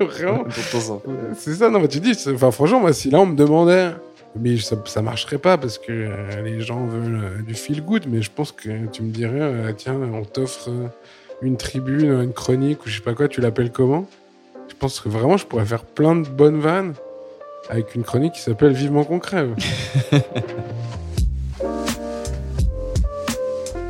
Vraiment. C'est ça, non, mais tu dis, enfin, franchement, moi, si là, on me demandait, mais ça, ça marcherait pas parce que euh, les gens veulent euh, du feel good, mais je pense que tu me dirais, euh, tiens, on t'offre une tribune, une chronique ou je sais pas quoi, tu l'appelles comment? Je pense que vraiment, je pourrais faire plein de bonnes vannes avec une chronique qui s'appelle Vivement qu'on crève.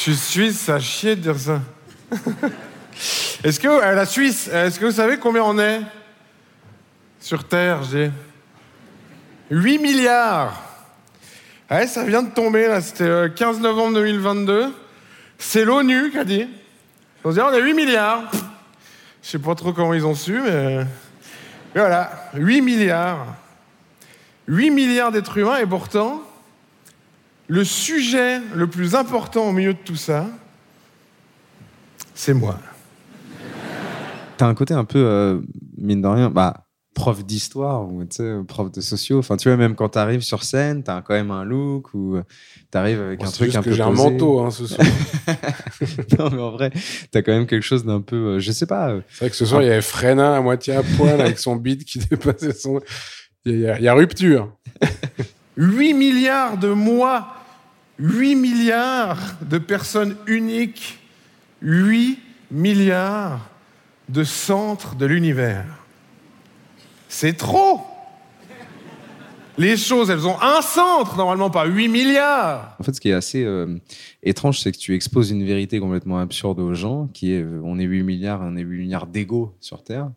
Je suis suisse, ça chier de dire ça. est-ce que euh, la Suisse, est-ce que vous savez combien on est sur Terre, j'ai 8 milliards. Ouais, ça vient de tomber là, c'était le 15 novembre 2022. C'est l'ONU qui a dit. On dit on a 8 milliards. Je sais pas trop comment ils ont su, mais, mais voilà, 8 milliards. 8 milliards d'êtres humains et pourtant, le sujet le plus important au milieu de tout ça, c'est moi. T'as un côté un peu, euh, mine de rien, bah, prof d'histoire ou prof de sociaux. Enfin, tu vois, même quand t'arrives sur scène, t'as quand même un look ou t'arrives avec Bon, un c'est truc juste un que peu j'ai un manteau hein, ce soir. non, mais en vrai, t'as quand même quelque chose d'un peu, euh, je sais pas. euh, C'est vrai que ce soir, il y avait Freinet à moitié à poil avec son bide qui dépassait son. Il y, y a rupture. 8 milliards de mois, 8 milliards de personnes uniques, 8 milliards de centres de l'univers. C'est trop Les choses, elles ont un centre, normalement, pas 8 milliards En fait, ce qui est assez euh, étrange, c'est que tu exposes une vérité complètement absurde aux gens, qui est euh, on est 8 milliards, on est 8 milliards d'égaux sur Terre.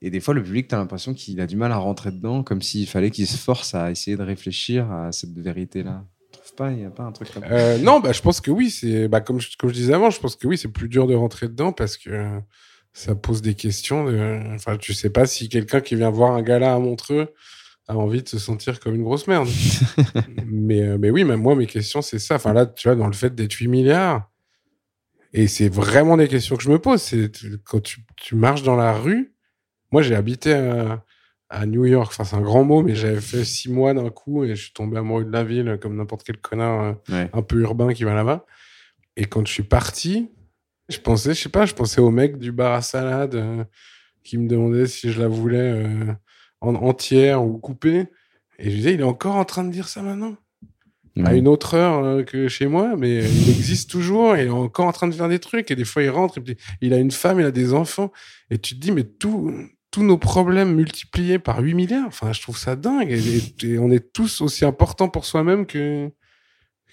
Et des fois, le public, tu as l'impression qu'il a du mal à rentrer dedans, comme s'il fallait qu'il se force à essayer de réfléchir à cette vérité-là. Pas Il n'y a pas un truc comme ça Euh, non, bah, je pense que oui. C'est bah, comme, je, comme je disais avant, je pense que oui, c'est plus dur de rentrer dedans parce que ça pose des questions. De... Enfin, tu sais pas si quelqu'un qui vient voir un gala à Montreux a envie de se sentir comme une grosse merde. mais, euh, mais oui, même moi, mes questions, c'est ça. Enfin, là, tu vois, dans le fait d'être 8 milliards, et c'est vraiment des questions que je me pose. C'est quand tu, tu marches dans la rue. Moi, j'ai habité à, à New York. Enfin, c'est un grand mot, mais j'avais fait six mois d'un coup et je suis tombé amoureux de la ville comme n'importe quel connard euh, Ouais. un peu urbain qui va là-bas. Et quand je suis parti, je pensais, je sais pas, je pensais au mec du bar à salade euh, qui me demandait si je la voulais euh, en entière ou coupée. Et je disais, il est encore en train de dire ça maintenant? À une autre heure euh, que chez moi, mais il existe toujours et il est encore en train de faire des trucs. Et des fois, il rentre, et puis il a une femme, il a des enfants. Et tu te dis, mais tout, tous nos problèmes multipliés par 8 milliards, enfin, je trouve ça dingue. Et, on est tous aussi importants pour soi-même que,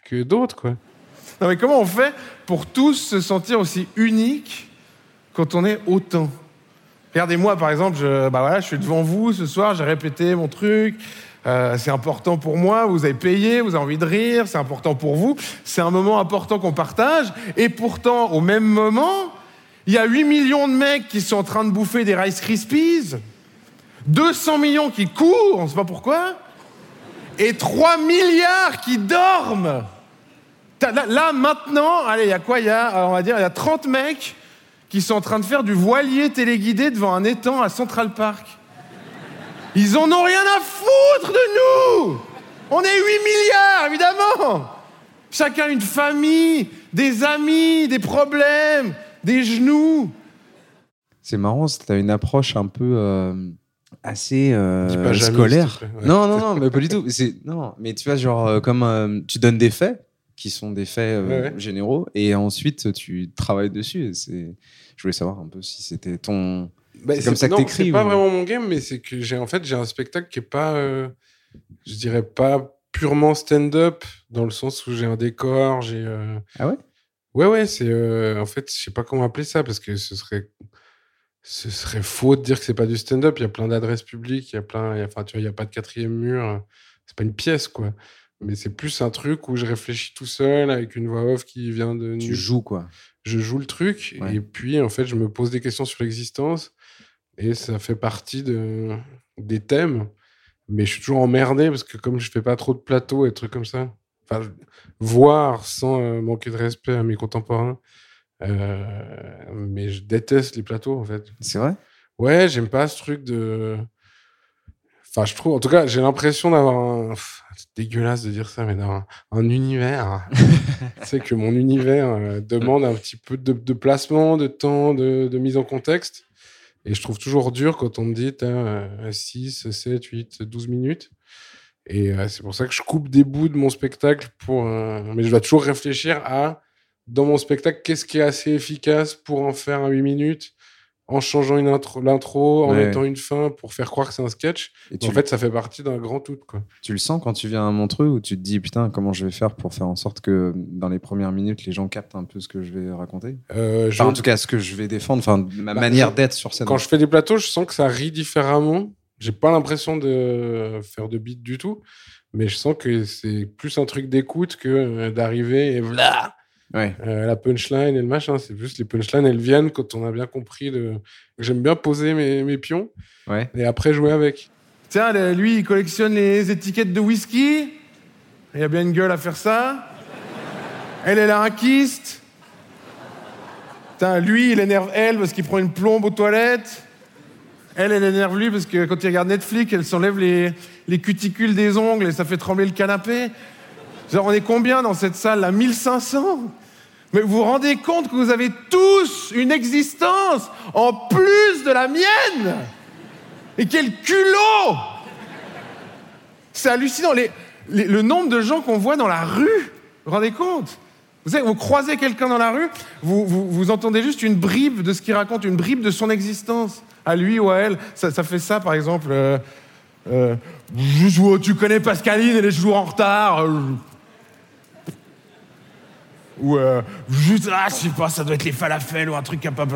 que d'autres, quoi. Non mais comment on fait pour tous se sentir aussi uniques quand on est autant? Regardez-moi par exemple, je, bah voilà, je suis devant vous ce soir, j'ai répété mon truc, euh, c'est important pour moi, vous avez payé, vous avez envie de rire, c'est important pour vous, c'est un moment important qu'on partage, et pourtant au même moment, il y a 8 millions de mecs qui sont en train de bouffer des Rice Krispies, 200 millions qui courent, on ne sait pas pourquoi, et 3 milliards qui dorment. Là, maintenant, allez, il y a quoi Il y a, on va dire, il y a 30 mecs qui sont en train de faire du voilier téléguidé devant un étang à Central Park. Ils en ont rien à foutre de nous On est 8 milliards, évidemment Chacun une famille, des amis, des problèmes, des genoux. C'est marrant, tu as une approche un peu euh, assez euh, pas scolaire. plaît. Ouais. Non, non, non, mais pas du tout. C'est non, mais tu vois, genre euh, comme euh, tu donnes des faits qui sont des faits euh, Ouais, ouais. généraux et ensuite tu travailles dessus. Et C'est, je voulais savoir un peu si c'était ton. Bah, C'est comme ça que non, t'écris, C'est pas vraiment mon game, mais c'est que j'ai en fait j'ai un spectacle qui est pas, euh, je dirais pas purement stand-up dans le sens où j'ai un décor, j'ai. euh, Ah ouais? Ouais ouais, c'est euh, en fait je sais pas comment appeler ça parce que ce serait ce serait faux de dire que c'est pas du stand-up. Il y a plein d'adresses publiques, il y a plein, il y a- enfin tu vois, il y a pas de quatrième mur. C'est pas une pièce quoi. Mais c'est plus un truc où je réfléchis tout seul avec une voix off qui vient de. Tu joues quoi. je joue le truc Ouais. et puis en fait je me pose des questions sur l'existence et ça fait partie de, des thèmes. Mais je suis toujours emmerdé parce que comme je fais pas trop de plateaux et trucs comme ça, enfin, voir sans euh, manquer de respect à mes contemporains, euh, mais je déteste les plateaux en fait. C'est vrai? Ouais, j'aime pas ce truc de. Enfin, je trouve, en tout cas, j'ai l'impression d'avoir un. C'est dégueulasse de dire ça, mais d'avoir un, un univers. sais que mon univers euh, demande un petit peu de, de placement, de temps, de, de mise en contexte. Et je trouve toujours dur quand on me dit, t'as euh, 6, 7, 8, 12 minutes. Et euh, c'est pour ça que je coupe des bouts de mon spectacle pour. euh, Mais je dois toujours réfléchir à, dans mon spectacle, qu'est-ce qui est assez efficace pour en faire un 8 minutes en changeant une intro, l'intro, en Ouais. mettant une fin pour faire croire que c'est un sketch. Et tu, En fait, ça fait partie d'un grand tout, quoi. tu le sens quand tu viens à Montreux ou tu te dis putain comment je vais faire pour faire en sorte que dans les premières minutes les gens captent un peu ce que je vais raconter? Euh, Enfin, en tout cas ce que je vais défendre, enfin ma Bah, manière d'être sur scène. quand je fais des plateaux, je sens que ça rit différemment. J'ai pas l'impression de faire de beat du tout, mais je sens que c'est plus un truc d'écoute que euh, d'arriver et voilà Ouais. euh, la punchline et le machin. C'est juste les punchlines, elles viennent quand on a bien compris. De... J'aime bien poser mes, mes pions Ouais. et après jouer avec. Tiens, lui, il collectionne les étiquettes de whisky. Il a bien une gueule à faire ça. Elle, elle a un kyste. Putain, lui, il énerve elle parce qu'il prend une plombe aux toilettes. Elle, elle énerve lui parce que quand il regarde Netflix, elle s'enlève les, les cuticules des ongles et ça fait trembler le canapé. On est combien dans cette salle là? 1500 Mais vous vous rendez compte que vous avez tous une existence en plus de la mienne? Et quel culot! C'est hallucinant. Les- le nombre de gens qu'on voit dans la rue, vous vous rendez compte? Vous, savez, vous croisez quelqu'un dans la rue, vous, vous, vous entendez juste une bribe de ce qu'il raconte, une bribe de son existence, à lui ou à elle. Ça, ça fait ça, par exemple. euh, euh, oh, tu connais Pascaline, elle est toujours en retard. euh. Ou euh, juste, ah, je sais pas, ça doit être les falafels ou un truc capable.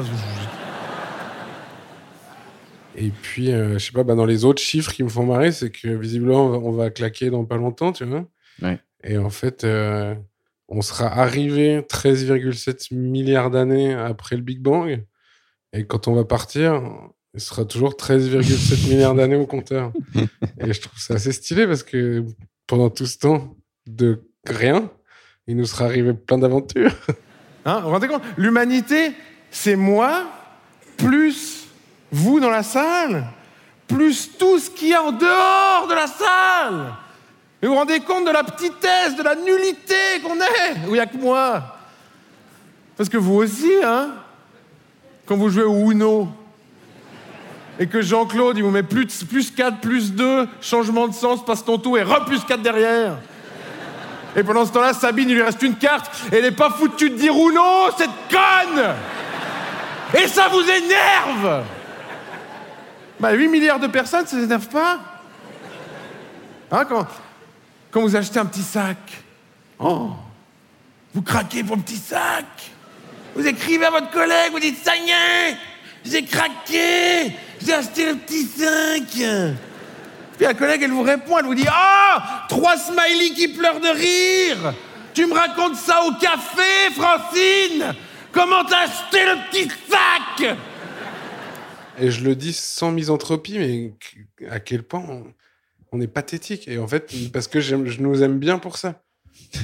Et puis, euh, je sais pas, bah, dans les autres chiffres qui me font marrer, c'est que visiblement, on va, on va claquer dans pas longtemps, tu vois. Ouais. Et en fait, euh, on sera arrivé 13,7 milliards d'années après le Big Bang. Et quand on va partir, il sera toujours 13,7 milliards d'années au compteur. Et je trouve ça assez stylé parce que pendant tout ce temps de rien, il nous sera arrivé plein d'aventures. Hein, vous vous rendez compte? L'humanité, c'est moi, plus vous dans la salle, plus tout ce qu'il y a en dehors de la salle. Et vous vous rendez compte de la petitesse, de la nullité qu'on est, où il n'y a que moi? Parce que vous aussi, hein, quand vous jouez au Uno, et que Jean-Claude, il vous met plus, de- plus 4, plus 2, changement de sens, passe ton tour et re plus 4 derrière. Et pendant ce temps-là, Sabine, il lui reste une carte. Et elle n'est pas foutue de dire ou non, cette conne Et ça vous énerve Bah 8 milliards de personnes, ça ne énerve pas Hein, quand, quand vous achetez un petit sac, oh, vous craquez pour le petit sac Vous écrivez à votre collègue, vous dites « Ça y est, j'ai craqué J'ai acheté le petit sac !» Puis la collègue, elle vous répond, elle vous dit Ah Trois smileys qui pleurent de rire Tu me racontes ça au café, Francine Comment t'as acheté le petit sac? Et je le dis sans misanthropie, mais à quel point on, on est pathétique. Et en fait, parce que je nous aime bien pour ça.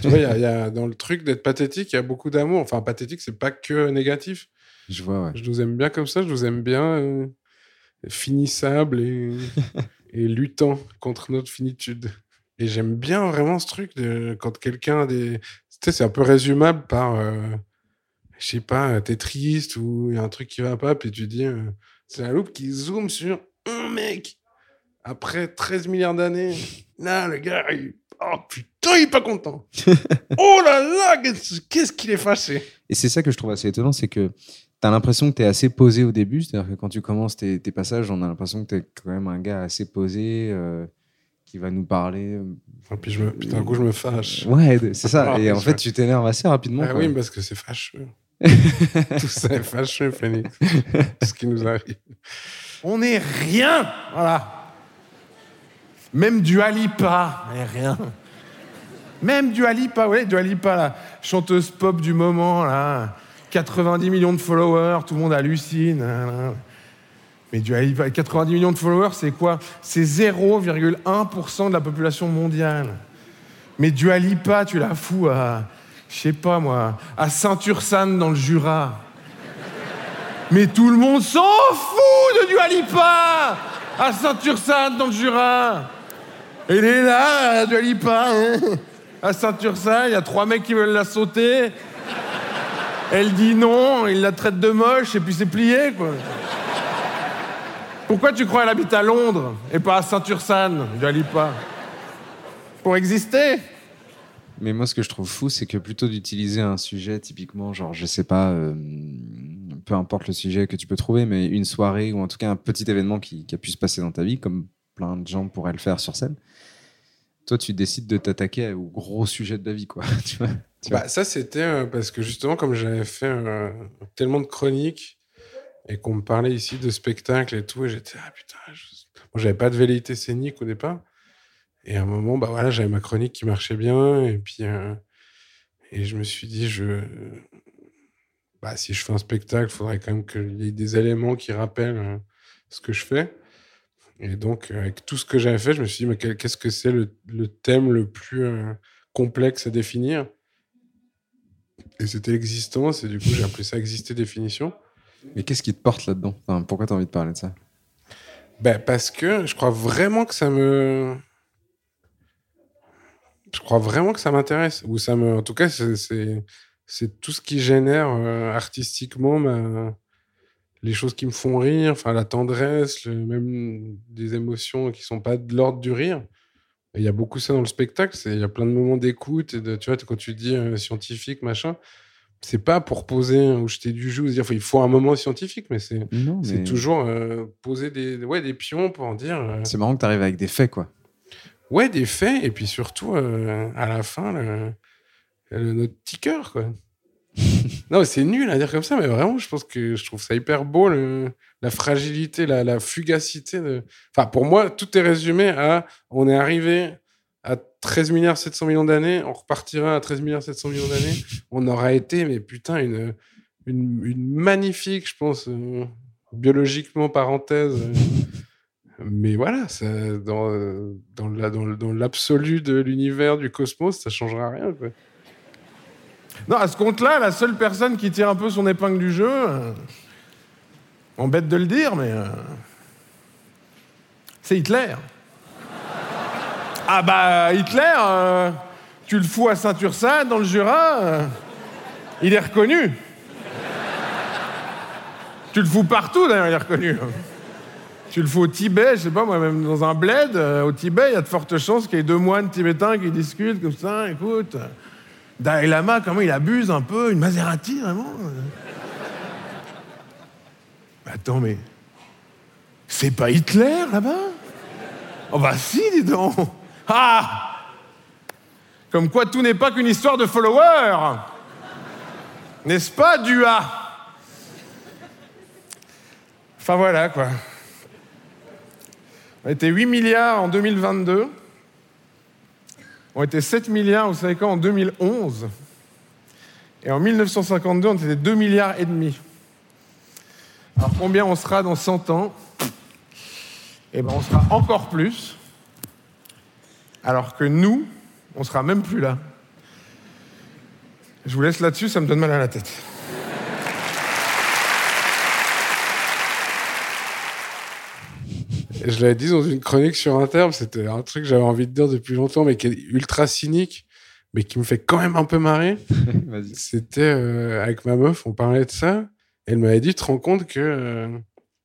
Tu vois, il y a- y a, dans le truc d'être pathétique, il y a beaucoup d'amour. Enfin, pathétique, c'est pas que négatif. Je vois, ouais. Je nous aime bien comme ça, je nous aime bien euh, finissables et, et luttant contre notre finitude. Et j'aime bien vraiment ce truc de quand quelqu'un a des. Tu sais, c'est un peu résumable par. euh, je sais pas, t'es triste ou il y a un truc qui va pas, puis tu dis. euh, c'est la loupe qui zoome sur un mec. Après 13 milliards d'années, là, le gars, il... oh putain, il est pas content. oh là là, qu'est-ce qu'il est fâché. Et c'est ça que je trouve assez étonnant, c'est que tu as l'impression que tu es assez posé au début, c'est-à-dire que quand tu commences tes, tes passages, on a l'impression que tu es quand même un gars assez posé, euh, qui va nous parler. euh, Et puis, je me... puis d'un coup, je me fâche. Ouais, c'est ça. Ah, Et en fait, tu t'énerves assez rapidement. Ah quoi. oui, parce que c'est fâcheux. Tout ça est fâcheux, Phoenix. ce qui nous arrive. On n'est rien Voilà. Même du Alipa, on n'est rien. Même du Alipa, ouais, du Alipa, la chanteuse pop du moment, là. 90 millions de followers, tout le monde hallucine. Mais du 90 millions de followers, c'est quoi? C'est 0,1% de la population mondiale. Mais du Alipa, tu la fous à, je sais pas moi, à Saint-Ursanne dans le Jura. Mais tout le monde s'en fout de du Alipa à Saint-Ursanne dans le Jura. Elle est là, du Alipa, hein. à Saint-Ursanne, il y a trois mecs qui veulent la sauter. Elle dit non, il la traite de moche et puis c'est plié, quoi. Pourquoi tu crois qu'elle habite à Londres et pas à Saint-Ursanne, Alipa Pour exister mais moi, ce que je trouve fou, c'est que plutôt d'utiliser un sujet typiquement, genre, je sais pas, euh, peu importe le sujet que tu peux trouver, mais une soirée ou en tout cas un petit événement qui, a pu se passer dans ta vie, comme plein de gens pourraient le faire sur scène, toi, tu décides de t'attaquer au gros sujet de la vie, quoi. tu vois, bah, ça, c'était euh, parce que justement, comme j'avais fait euh, tellement de chroniques et qu'on me parlait ici de spectacles et tout, et j'étais, ah putain, moi, j'avais pas de velléité scénique au départ. Et à un moment, bah voilà, j'avais ma chronique qui marchait bien. Et puis, euh, et je me suis dit, je, bah, si je fais un spectacle, il faudrait quand même qu'il y ait des éléments qui rappellent ce que je fais. Et donc, avec tout ce que j'avais fait, je me suis dit, mais qu'est-ce que c'est le, le, thème le plus euh, complexe à définir? Et c'était l'existence. Et du coup, j'ai appelé ça exister définition. Mais qu'est-ce qui te porte là-dedans? Enfin, Pourquoi tu as envie de parler de ça? Ben Parce que je crois vraiment que ça me je crois vraiment que ça m'intéresse. Ou ça me, en tout cas, c'est tout ce qui génère euh, artistiquement les choses qui me font rire, enfin la tendresse, même des émotions qui sont pas de l'ordre du rire. Il y a beaucoup ça dans le spectacle. Il y a plein de moments d'écoute. De, tu vois, quand tu dis euh, scientifique, machin, c'est pas pour poser ou jeter du jus, dire il faut un moment scientifique, mais c'est c'est toujours euh, poser des, ouais, des pions pour en dire. C'est marrant que tu arrives avec des faits, quoi. Ouais, des faits, et puis surtout, euh, à la fin, le, notre petit cœur, quoi. non, c'est nul à dire comme ça, mais vraiment, je pense que je trouve ça hyper beau, la fragilité, la, fugacité. Enfin, pour moi, tout est résumé à on est arrivé à 13 milliards 700 millions d'années, on repartira à 13 milliards 700 millions d'années. On aura été, mais putain, une, une, magnifique, je pense, euh, biologiquement parenthèse. Euh, mais voilà, ça, dans, dans, dans, l'absolu de l'univers, du cosmos, ça changera rien. Non, à ce compte-là, la seule personne qui tire un peu son épingle du jeu, euh, embête de le dire, mais euh, c'est Hitler. ah bah Hitler, euh, tu le fous à Saint-Ursanne, dans le Jura, il est reconnu. tu le fous partout, d'ailleurs, il est reconnu. Tu le fais au Tibet, je sais pas moi, même dans un bled, euh, au Tibet, il y a de fortes chances qu'il y ait deux moines tibétains qui discutent comme ça. Écoute, Dalai Lama, comment il abuse un peu Une Maserati, vraiment Attends, mais. C'est pas Hitler là-bas? Oh bah si, dis donc Ah Comme quoi tout n'est pas qu'une histoire de followers N'est-ce pas, Dua? Enfin voilà, quoi. On était 8 milliards en 2022. On était 7 milliards, vous savez quoi, en 2011. Et en 1952, on était 2 milliards et demi. Alors combien on sera dans 100 ans? Eh bien, on sera encore plus. Alors que nous, on sera même plus là. Je vous laisse là-dessus, ça me donne mal à la tête. Je l'avais dit dans une chronique sur Inter, c'était un truc que j'avais envie de dire depuis longtemps, mais qui est ultra cynique, mais qui me fait quand même un peu marrer. c'était euh, avec ma meuf, on parlait de ça. Et elle m'avait dit, tu te rends compte que euh,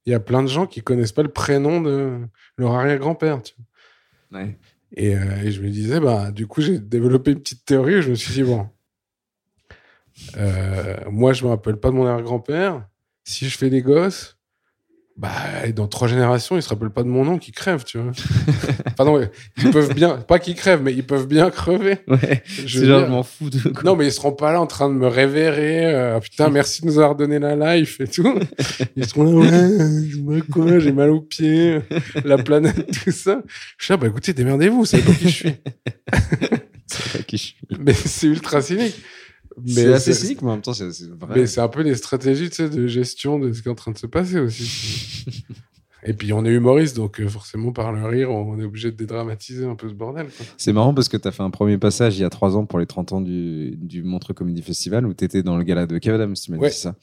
il y a plein de gens qui connaissent pas le prénom de leur arrière-grand-père. Ouais. Et, euh, et, je me disais, bah, du coup, j'ai développé une petite théorie où je me suis dit, bon, moi, je me rappelle pas de mon arrière-grand-père. Si je fais des gosses, bah, dans trois générations, ils se rappellent pas de mon nom, qui crèvent, tu vois. Pardon, ils peuvent bien, pas qu'ils crèvent, mais ils peuvent bien crever. Ouais. Je genre, je m'en fous de. Quoi. Non, mais ils seront pas là en train de me révérer. Euh, putain, merci de nous avoir donné la life et tout. Ils seront là, ouais, quoi, j'ai mal aux pieds, la planète, tout ça. Je dis, ah, bah écoutez, démerdez-vous, c'est pas qui je suis. c'est pas qui je suis. Mais c'est ultra cynique. C'est assez cynique, mais en même temps, c'est vrai. Mais c'est un peu des stratégies tu sais, de gestion de ce qui est en train de se passer aussi. Et puis on est humoriste, donc euh, forcément par le rire, on est obligé de dédramatiser un peu ce bordel. C'est marrant parce que tu as fait un premier passage il y a trois ans pour les 30 ans du, du Montreux Comedy Festival où tu étais dans le gala de Kev Adams, tu m'as Ouais. dit ça.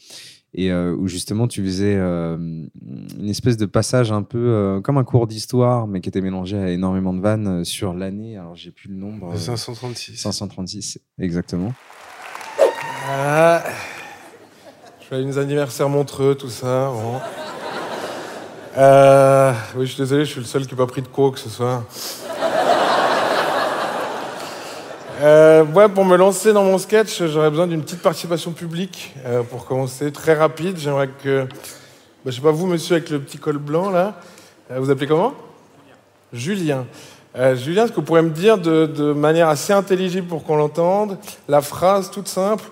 Et euh, où justement tu faisais euh, une espèce de passage un peu euh, comme un cours d'histoire, mais qui était mélangé à énormément de vannes sur l'année. Alors j'ai plus le nombre. euh, 536. 536, exactement. Ah, joyeux anniversaire Montreux, tout ça. Euh, oui, je suis désolé, je suis le seul qui n'a pas pris de coke ce soir. Euh, pour me lancer dans mon sketch, j'aurais besoin d'une petite participation publique euh, pour commencer, très rapide. J'aimerais que, bah, je sais pas vous, monsieur avec le petit col blanc là, euh, vous appelez comment? Julien. Julien, est-ce que vous pourriez me dire de manière assez intelligible pour qu'on l'entende la phrase toute simple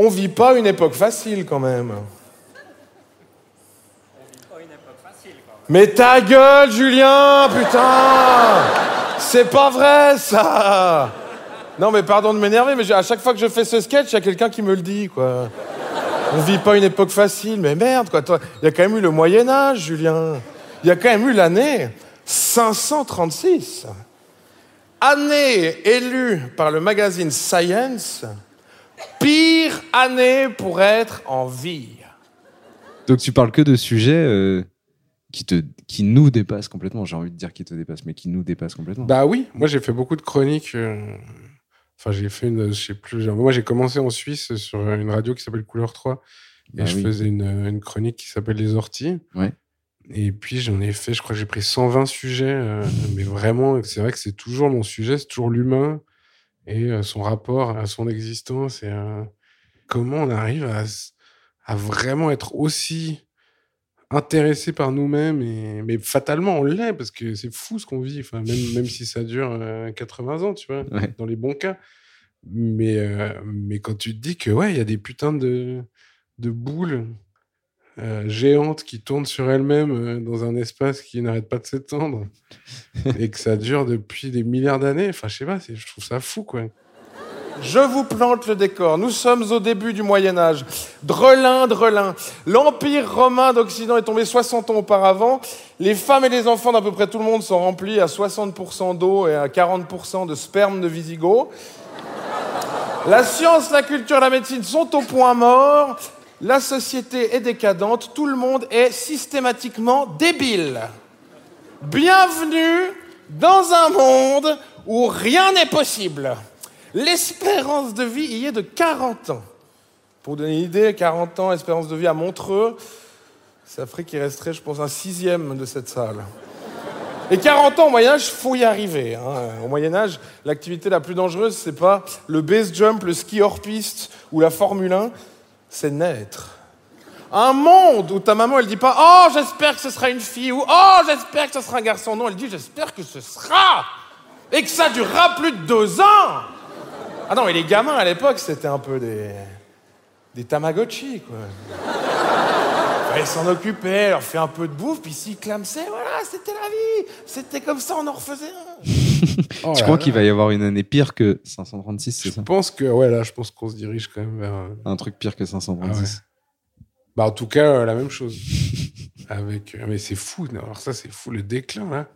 On vit pas une époque facile quand même. Mais ta gueule, Julien, putain C'est pas vrai ça Non mais pardon de m'énerver, mais à chaque fois que je fais ce sketch, il y a quelqu'un qui me le dit, quoi. On vit pas une époque facile, mais merde, quoi. Il y a quand même eu le Moyen Âge, Julien. Il y a quand même eu l'année 536. Année élue par le magazine Science, pire année pour être en vie. Donc tu parles que de sujets euh, qui, te, qui nous dépassent complètement. J'ai envie de dire qui te dépassent, mais qui nous dépassent complètement. Bah oui, moi j'ai fait beaucoup de chroniques. euh, Enfin, j'ai fait une, je sais plus. genre, Moi j'ai commencé en Suisse sur une radio qui s'appelle Couleur 3. Et Bah je oui. faisais une, une chronique qui s'appelle Les Orties. Ouais. Et puis j'en ai fait, je crois que j'ai pris 120 sujets. euh, mais vraiment, c'est vrai que c'est toujours mon sujet, c'est toujours l'humain et euh, son rapport à son existence. Et euh, comment on arrive à, à vraiment être aussi intéressé par nous-mêmes. Et... Mais fatalement, on l'est parce que c'est fou ce qu'on vit. Enfin, même, même si ça dure euh, 80 ans, tu vois, Ouais. dans les bons cas. Mais, euh, mais quand tu te dis que, ouais, il y a des putains de, de boules euh, géantes qui tournent sur elles-mêmes euh, dans un espace qui n'arrête pas de s'étendre et que ça dure depuis des milliards d'années, enfin, je sais pas, je trouve ça fou, quoi. Je vous plante le décor. Nous sommes au début du Moyen Âge. Drelin, Drelin. L'Empire romain d'Occident est tombé 60 ans auparavant. Les femmes et les enfants d'à peu près tout le monde sont remplis à 60% d'eau et à 40% de sperme de Visigoth. La science, la culture, la médecine sont au point mort. La société est décadente. Tout le monde est systématiquement débile. Bienvenue dans un monde où rien n'est possible. L'espérance de vie y est de 40 ans. Pour vous donner une idée, 40 ans, espérance de vie à Montreux, ça ferait qu'il resterait, je pense, un sixième de cette salle. Et 40 ans au Moyen-Âge, faut y arriver. hein. Au Moyen-Âge, l'activité la plus dangereuse, c'est pas le base jump, le ski hors piste ou la Formule 1, c'est naître. Un monde où ta maman, elle dit pas Oh, j'espère que ce sera une fille ou Oh, j'espère que ce sera un garçon. Non, elle dit J'espère que ce sera. Et que ça durera plus de deux ans. Ah non, et les gamins à l'époque, c'était un peu des. des Tamagotchi, quoi. Fallait s'en occuper, leur fait un peu de bouffe, puis s'ils clamsaient, voilà, c'était la vie. C'était comme ça, on en refaisait un. Oh Je là crois qu'il va y avoir une année pire que 536, c'est ça Je pense que, ouais, là, je pense qu'on se dirige quand même vers. euh, Un truc pire que 536. Ah ouais. Bah, en tout cas, euh, la même chose. Avec, euh, mais c'est fou. Alors, ça, c'est fou, le déclin, là.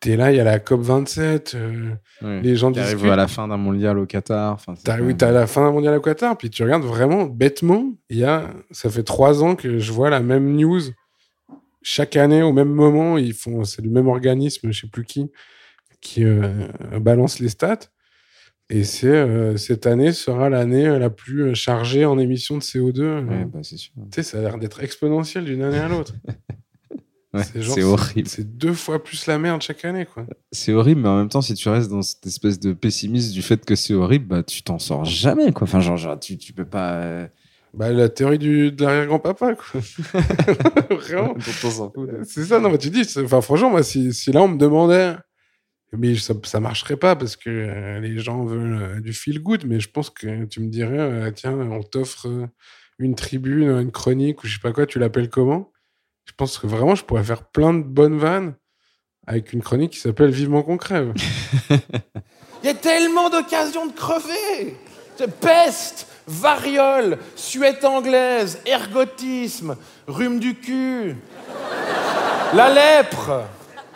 T'es là, il y a la COP27, euh, Ouais. les gens à la fin d'un mondial au Qatar. T'as, quand oui, même- t'as la fin mondiale au Qatar, puis tu regardes vraiment bêtement. Il y a, ça fait trois ans que je vois la même news. Chaque année, au même moment, ils font, c'est le même organisme, je sais plus qui, qui euh, balance les stats. Et c'est euh, cette année sera l'année euh, la plus chargée en émissions de CO2. euh. Ouais, bah, c'est sûr. Tu sais, ça a l'air d'être exponentiel d'une année à l'autre. Ouais, C'est horrible. C'est deux fois plus la merde chaque année, quoi. C'est horrible, mais en même temps, si tu restes dans cette espèce de pessimisme du fait que c'est horrible, bah, tu t'en sors jamais, quoi. Enfin, genre, genre, tu, tu peux pas. euh, Bah, la théorie du, de l'arrière-grand-papa, quoi. Vraiment. C'est ça, non, mais tu dis, enfin, franchement, moi, si, si là, on me demandait, mais ça, ça marcherait pas parce que euh, les gens veulent euh, du feel good, mais je pense que tu me dirais, euh, tiens, on t'offre une tribune, une chronique ou je sais pas quoi, tu l'appelles comment? Je pense que vraiment, je pourrais faire plein de bonnes vannes avec une chronique qui s'appelle Vivement qu'on crève. Il y a tellement d'occasions de crever. Peste, variole, suette anglaise, ergotisme, rhume du cul, la lèpre.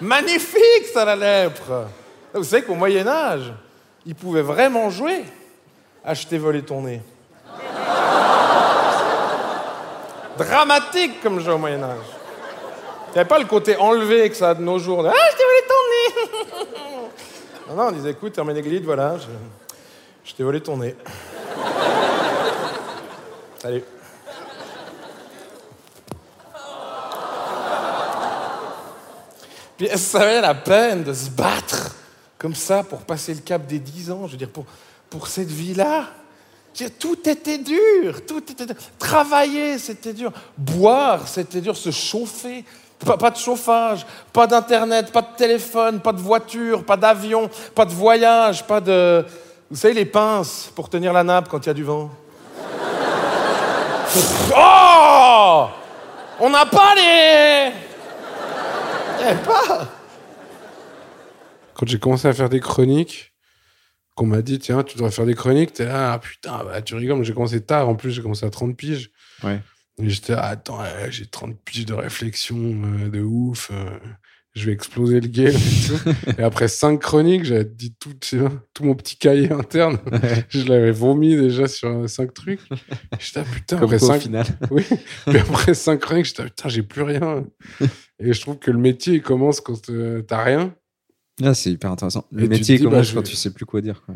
Magnifique ça, la lèpre. Vous savez qu'au Moyen Âge, ils pouvaient vraiment jouer acheter, voler ton nez. Dramatique comme jeu au Moyen Âge. Il n'y avait pas le côté enlevé que ça a de nos jours. Ah, je t'ai volé ton nez Non, non, on disait, écoute, Herménéglide, voilà, je, je t'ai volé ton nez. Salut. Puis ça valait la peine de se battre comme ça pour passer le cap des 10 ans, je veux dire, pour, pour cette vie-là? Tout était dur, tout était dur. Travailler, c'était dur. Boire, c'était dur. Se chauffer, pas, pas de chauffage, pas d'internet, pas de téléphone, pas de voiture, pas d'avion, pas de voyage, pas de. Vous savez, les pinces pour tenir la nappe quand il y a du vent? oh On n'a pas les. Pas. Quand j'ai commencé à faire des chroniques, qu'on m'a dit, tiens, tu devrais faire des chroniques, t'es là, ah, putain, bah, tu rigoles, j'ai commencé tard, en plus, j'ai commencé à 30 piges. Ouais. Et j'étais, ah, attends, j'ai 30 piges de réflexion euh, de ouf, euh, je vais exploser le game et tout. et après 5 chroniques, j'avais dit tout, tout mon petit cahier interne, je l'avais vomi déjà sur 5 trucs. J'étais, ah, putain, Comme après 5 final. oui. Puis après 5 chroniques, j'étais, ah, putain, j'ai plus rien. et je trouve que le métier, il commence quand euh, t'as rien. Ah, c'est hyper intéressant. Le métier dis, bah, commence quand vais- tu sais plus quoi dire. Quoi.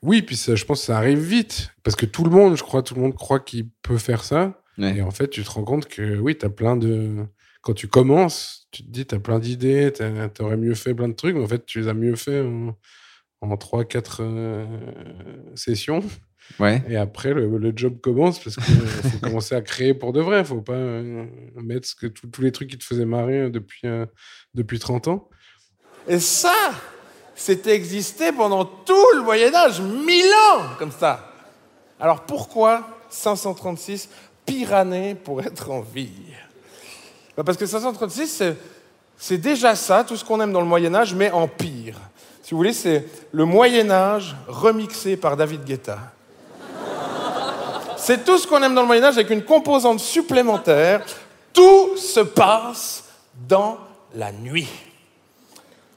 Oui, puis ça, je pense que ça arrive vite. Parce que tout le monde, je crois, tout le monde croit qu'il peut faire ça. Ouais. Et en fait, tu te rends compte que oui, tu as plein de. Quand tu commences, tu te dis, tu as plein d'idées, tu aurais mieux fait plein de trucs, mais en fait, tu les as mieux fait en, en 3-4 sessions. Ouais. Et après, le, le job commence parce qu'il faut commencer à créer pour de vrai. faut pas euh, mettre ce que, tout- tous les trucs qui te faisaient marrer depuis, euh, depuis 30 ans. Et ça, c'était existé pendant tout le Moyen Âge, mille ans, comme ça. Alors pourquoi 536, pire année pour être en vie? Parce que 536, c'est- déjà ça, tout ce qu'on aime dans le Moyen Âge, mais en pire. Si vous voulez, c'est le Moyen Âge remixé par David Guetta. C'est tout ce qu'on aime dans le Moyen Âge avec une composante supplémentaire. Tout se passe dans la nuit.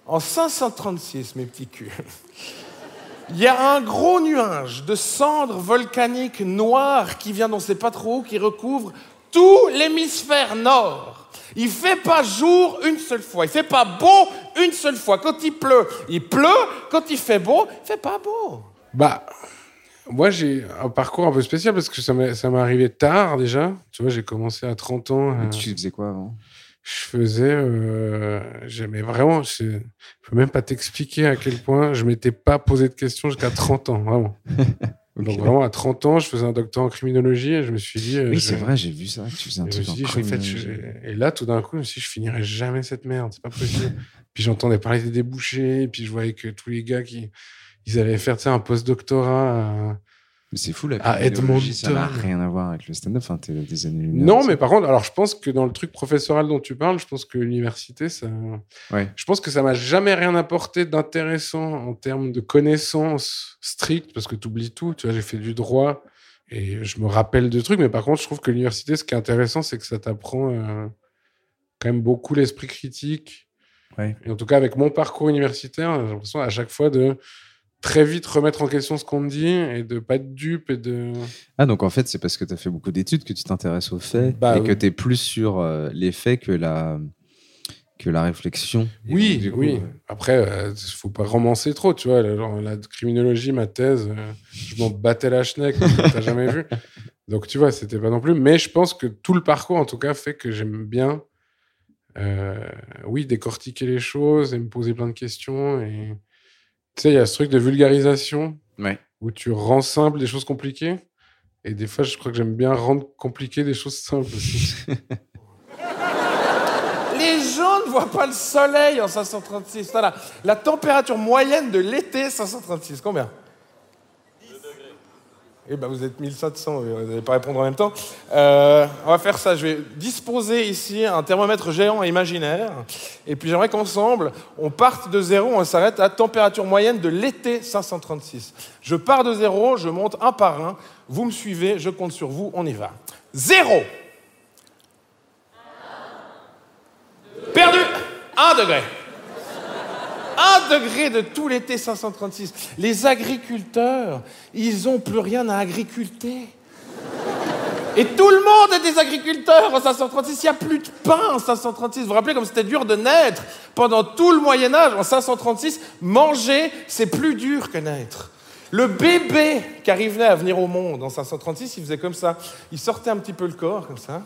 En 536, mes petits culs, il y a un gros nuage de cendres volcaniques noires qui vient d'on ne sait pas trop où, qui recouvre tout l'hémisphère nord. Il fait pas jour une seule fois, il fait pas beau une seule fois. Quand il pleut, il pleut. Quand il fait beau, il fait pas beau. Bah, moi, j'ai un parcours un peu spécial parce que ça m'est ça m'est arrivé tard déjà. Tu vois, j'ai commencé à 30 ans. euh, Tu faisais quoi avant? je faisais. euh, J'aimais vraiment. Je je peux même pas t'expliquer à quel point je m'étais pas posé de questions jusqu'à 30 ans, vraiment. Donc, vraiment, à 30 ans, je faisais un doctorat en criminologie et je me suis dit. euh, Oui, je- c'est vrai, j'ai vu ça. que Tu faisais un et truc en dit, fait, je-. Et là, tout d'un coup, je me suis dit, je finirai jamais cette merde, c'est pas possible. puis j'entendais parler des débouchés, et puis je voyais que tous les gars qui. Ils allaient faire tu sais, un post-doctorat. Mais c'est fou, la à criminologie, ça n'a rien à voir avec le stand-up. Enfin, t'es des années Non, mais par contre, alors je pense que dans le truc professoral dont tu parles, je pense que l'université, ça. Ouais. Je pense que ça m'a jamais rien apporté d'intéressant en termes de connaissances strictes, parce que tu oublies tout. Tu vois, j'ai fait du droit et je me rappelle de trucs, mais par contre, je trouve que l'université, ce qui est intéressant, c'est que ça t'apprend euh, quand même beaucoup l'esprit critique. Ouais. Et en tout cas, avec mon parcours universitaire, j'ai l'impression à chaque fois de très vite remettre en question ce qu'on me dit et de pas être dupe et de. Ah, donc en fait, c'est parce que tu as fait beaucoup d'études que tu t'intéresses aux faits Bah et que tu es plus sur euh, les faits que la, que la réflexion. Oui, donc, du coup, oui. euh, Après, il faut pas romancer trop, tu vois. La, genre, la criminologie, ma thèse, euh, je m'en battais la schneck, t'as jamais vu. Donc, tu vois, c'était pas non plus. Mais je pense que tout le parcours, en tout cas, fait que j'aime bien, euh, oui, décortiquer les choses et me poser plein de questions. Et tu sais, il y a ce truc de vulgarisation Ouais. où tu rends simple des choses compliquées. Et des fois, je crois que j'aime bien rendre compliqué des choses simples aussi. Les gens ne voient pas le soleil en 536. Voilà. La température moyenne de l'été, 536, combien? Eh ben, vous êtes 1700, vous n'allez pas répondre en même temps. Euh, on va faire ça. Je vais disposer ici un thermomètre géant et imaginaire. Et puis j'aimerais qu'ensemble, on parte de zéro, on s'arrête à température moyenne de l'été 536. Je pars de zéro, je monte un par un. Vous me suivez, je compte sur vous, on y va. Zéro. Perdu. Un degré. Un degré de tout l'été 536. Les agriculteurs, ils n'ont plus rien à agriculter. Et tout le monde est des agriculteurs en 536. Il n'y a plus de pain en 536. Vous vous rappelez comme c'était dur de naître pendant tout le Moyen Âge en 536 Manger, c'est plus dur que naître. Le bébé qui arrivait à venir au monde en 536, il faisait comme ça. Il sortait un petit peu le corps, comme ça.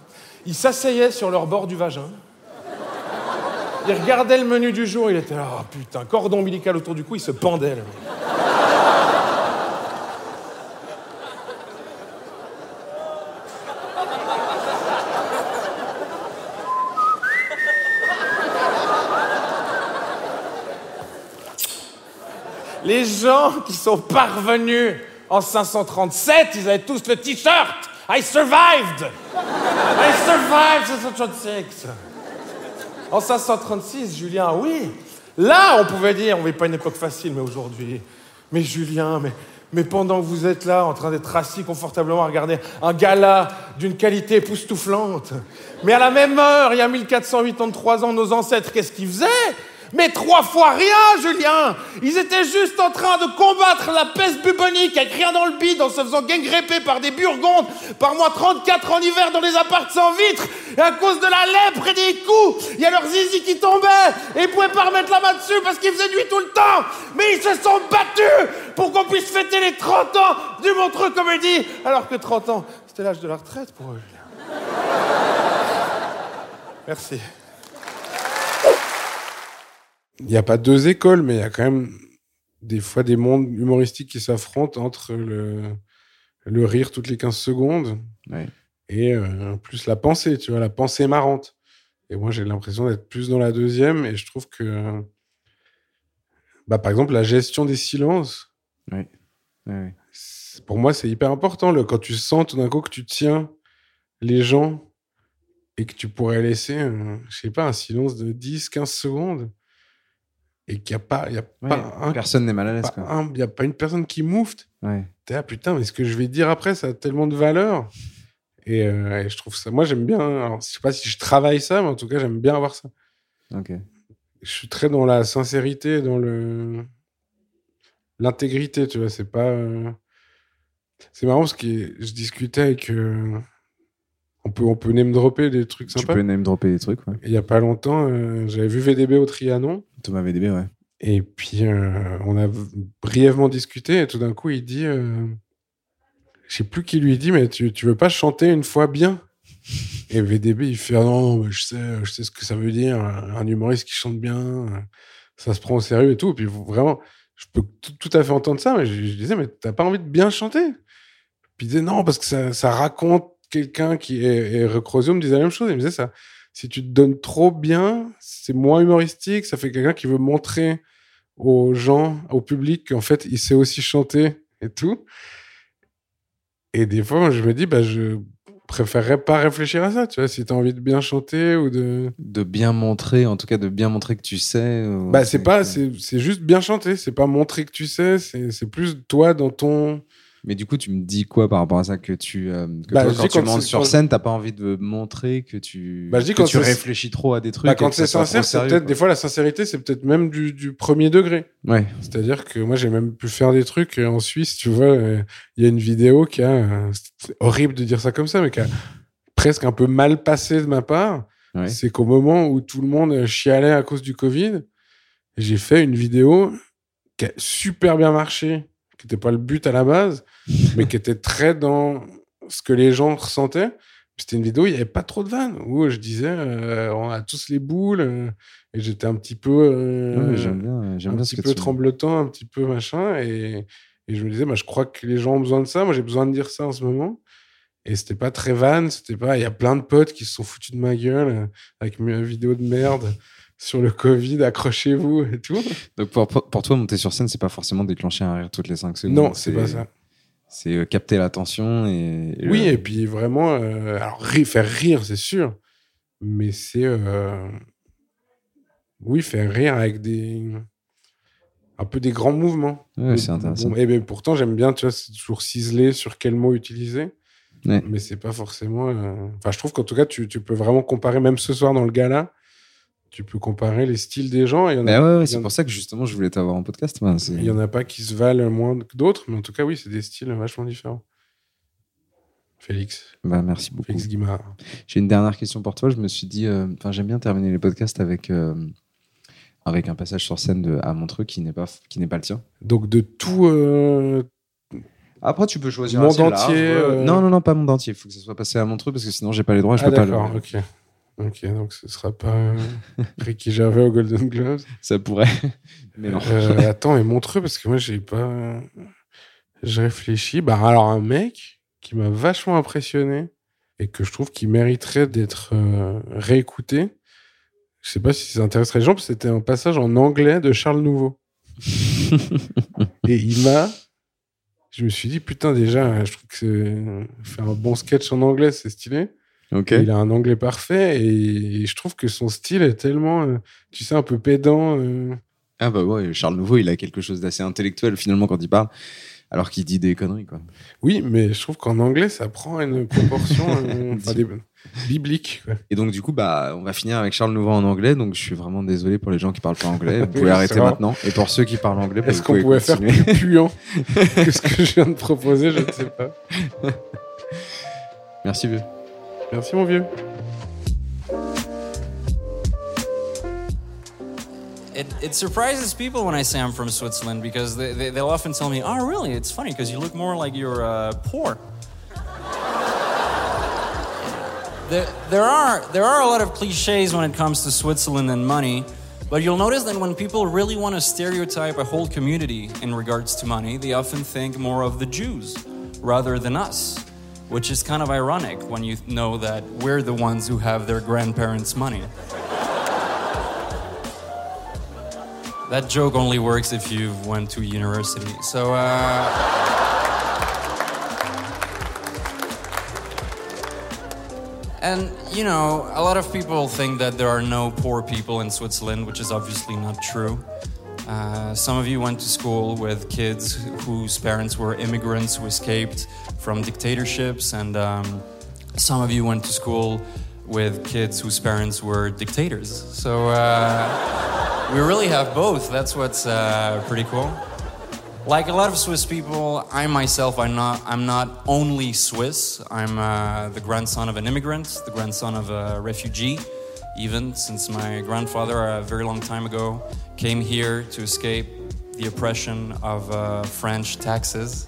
Il s'asseyait sur leur bord du vagin. Il regardait le menu du jour, il était là, oh putain, cordon ombilical autour du cou, il se pendait. Là. Les gens qui sont parvenus en 537, ils avaient tous le t-shirt I survived! I survived 536! En 536, Julien, oui. Là, on pouvait dire, on ne vit pas une époque facile, mais aujourd'hui. Mais Julien, mais, mais pendant que vous êtes là, en train d'être assis confortablement à regarder un gala d'une qualité époustouflante, mais à la même heure, il y a 1483 ans, nos ancêtres, qu'est-ce qu'ils faisaient? Mais trois fois rien, Julien Ils étaient juste en train de combattre la peste bubonique avec rien dans le bide en se faisant gangréper par des burgondes par mois 34 en hiver dans les apparts sans vitres. Et à cause de la lèpre et des coups, il y a leurs zizi qui tombaient et ils pouvaient pas remettre la main dessus parce qu'il faisait nuit tout le temps. Mais ils se sont battus pour qu'on puisse fêter les 30 ans du Montreux Comédie. Alors que 30 ans, c'était l'âge de la retraite pour eux, Julien. Merci. Il n'y a pas deux écoles, mais il y a quand même des fois des mondes humoristiques qui s'affrontent entre le, le rire toutes les 15 secondes Ouais. et euh, plus la pensée, tu vois, la pensée marrante. Et moi, j'ai l'impression d'être plus dans la deuxième et je trouve que, bah, par exemple, la gestion des silences, Ouais, ouais. c'est- pour moi, c'est hyper important. Le, quand tu sens tout d'un coup que tu tiens les gens et que tu pourrais laisser, euh, je sais pas, un silence de 10, 15 secondes et qu'il n'y a pas, y a Ouais, pas un Personne n'est mal à l'aise, il n'y a pas une personne qui moufte. Ouais. T'es là, putain, mais ce que je vais dire après, ça a tellement de valeur. Et, euh, et je trouve ça. Moi, j'aime bien. Alors, je sais pas si je travaille ça, mais en tout cas, j'aime bien avoir ça. Ok. Je suis très dans la sincérité, dans le l'intégrité, tu vois. C'est pas. euh, C'est marrant parce que je discutais avec. euh, On peut, on peut name dropper des trucs Tu sympas. peux name dropper des trucs, ouais. Il y a pas longtemps, euh, j'avais vu VDB au Trianon. Thomas VDB, ouais. Et puis, euh, on a brièvement discuté, et tout d'un coup, il dit, euh, je sais plus qui lui dit, mais tu, tu veux pas chanter une fois bien? Et VDB, il fait, Ah non, je sais, je sais ce que ça veut dire, un humoriste qui chante bien, ça se prend au sérieux et tout. Et puis vraiment, je peux tout, à fait entendre ça, mais je, disais, mais t'as pas envie de bien chanter? Puis il disait, non, parce que ça, ça raconte quelqu'un qui est, et Recrozio me disait la même chose, il me disait ça. Si tu te donnes trop bien, c'est moins humoristique, ça fait quelqu'un qui veut montrer aux gens, au public, qu'en fait, il sait aussi chanter et tout. Et des fois, moi, je me dis, bah, je préférerais pas réfléchir à ça, tu vois, si t'as envie de bien chanter ou de... De bien montrer, en tout cas, de bien montrer que tu sais. ou- Bah, c'est pas, c'est c'est juste bien chanter, c'est pas montrer que tu sais, c'est c'est plus toi dans ton... Mais du coup, tu me dis quoi par rapport à ça que tu, euh, que Bah, toi, quand tu montes sur scène, t'as pas envie de montrer que tu, Bah, je dis que quand tu réfléchis trop à des trucs. Bah, quand c'est sincère, c'est peut-être, des fois, la sincérité, c'est peut-être même du, du premier degré. Ouais. C'est-à-dire que moi, j'ai même pu faire des trucs euh, en Suisse, tu vois. euh, Il y a une vidéo qui a, euh, c'est horrible de dire ça comme ça, mais qui a presque un peu mal passé de ma part. Ouais. C'est qu'au moment où tout le monde chialait à cause du Covid, j'ai fait une vidéo qui a super bien marché, qui n'était pas le but à la base, mais qui était très dans ce que les gens ressentaient. C'était une vidéo, il n'y avait pas trop de vannes, où je disais, euh, on a tous les boules, euh, et j'étais un petit peu... euh, Ouais, j'aime bien, j'aime un bien petit peu tremblotant, un petit peu machin. Et, et je me disais, bah, je crois que les gens ont besoin de ça. Moi, j'ai besoin de dire ça en ce moment. Et c'était pas très van. C'était pas. Il y a plein de potes qui se sont foutus de ma gueule euh, avec mes vidéos de merde sur le Covid. Accrochez-vous et tout. Donc pour, pour toi, monter sur scène, c'est pas forcément déclencher un rire toutes les 5 secondes. non, c'est pas ça. C'est euh, capter l'attention et, et Oui, le- et puis vraiment, euh, alors ri- faire rire, c'est sûr, mais c'est. euh, oui, faire rire avec des. Un peu des grands mouvements. Ouais, c'est intéressant. bon, et ben, pourtant, j'aime bien, tu vois, c'est toujours ciselé sur quel mot utiliser. Ouais. Mais c'est pas forcément. euh, Enfin, je trouve qu'en tout cas, tu, tu peux vraiment comparer, même ce soir dans le gala, tu peux comparer les styles des gens. Et ouais, ouais, c'est pour ça que justement je voulais t'avoir en podcast. il y en a pas qui se valent moins que d'autres, mais en tout cas, oui, c'est des styles vachement différents. Félix. Bah, merci beaucoup. Félix Guimard. J'ai une dernière question pour toi. Je me suis dit, euh, enfin, j'aime bien terminer les podcasts avec euh, avec un passage sur scène de à Montreux qui n'est pas qui n'est pas le tien. Donc, de tout. euh, Après, tu peux choisir Monde entier, Non, non, non, pas monde entier. Il faut que ça soit passé à Montreux parce que sinon j'ai pas les droits. Je Ah, peux pas le. d'accord, ok. Donc ce sera pas euh, Ricky Gervais au Golden Globes. Ça pourrait, mais non. Euh, attends, et Montreux, parce que moi, j'ai pas. Je réfléchis. Bah, alors, un mec qui m'a vachement impressionné et que je trouve qu'il mériterait d'être euh, réécouté. Je sais pas si ça intéresserait les gens, parce que c'était un passage en anglais de Charles Nouveau. et il m'a. Je me suis dit, putain, déjà, je trouve que faire un bon sketch en anglais, c'est stylé. Il a un anglais parfait et je trouve que son style est tellement, euh, tu sais, un peu pédant. euh. Ah bah ouais, Charles Nouveau, il a quelque chose d'assez intellectuel finalement quand il parle, alors qu'il dit des conneries quoi. Oui, mais je trouve qu'en anglais, ça prend une proportion euh, enfin, des- biblique. quoi. Et donc du coup, bah, on va finir avec Charles Nouveau en anglais. Donc je suis vraiment désolé pour les gens qui parlent pas anglais. Vous pouvez Oui, arrêter maintenant. Et pour ceux qui parlent anglais, Est-ce qu'on pouvait faire plus puant que ce que je viens de proposer Je ne sais pas. Merci vieux. Merci, mon vieux. It, it surprises people when I say I'm from Switzerland because they, they, they'll often tell me, oh, really? It's funny because you look more like you're uh, poor. there, there, are, there are a lot of cliches when it comes to Switzerland and money, but you'll notice that when people really want to stereotype a whole community in regards to money, they often think more of the Jews rather than us, which is kind of ironic when you know that we're the ones who have their grandparents' money. That joke only works if you went to university. So, uh, and you know, a lot of people think that there are no poor people in Switzerland, which is obviously not true. Uh, some of you went to school with kids whose parents were immigrants who escaped from dictatorships, and um, some of you went to school with kids whose parents were dictators. So. Uh, we really have both. That's what's uh, pretty cool. Like a lot of Swiss people, I myself, I'm not, I'm not only Swiss. I'm uh, the grandson of an immigrant, the grandson of a refugee, even since my grandfather, a very long time ago, came here to escape the oppression of uh, French taxes.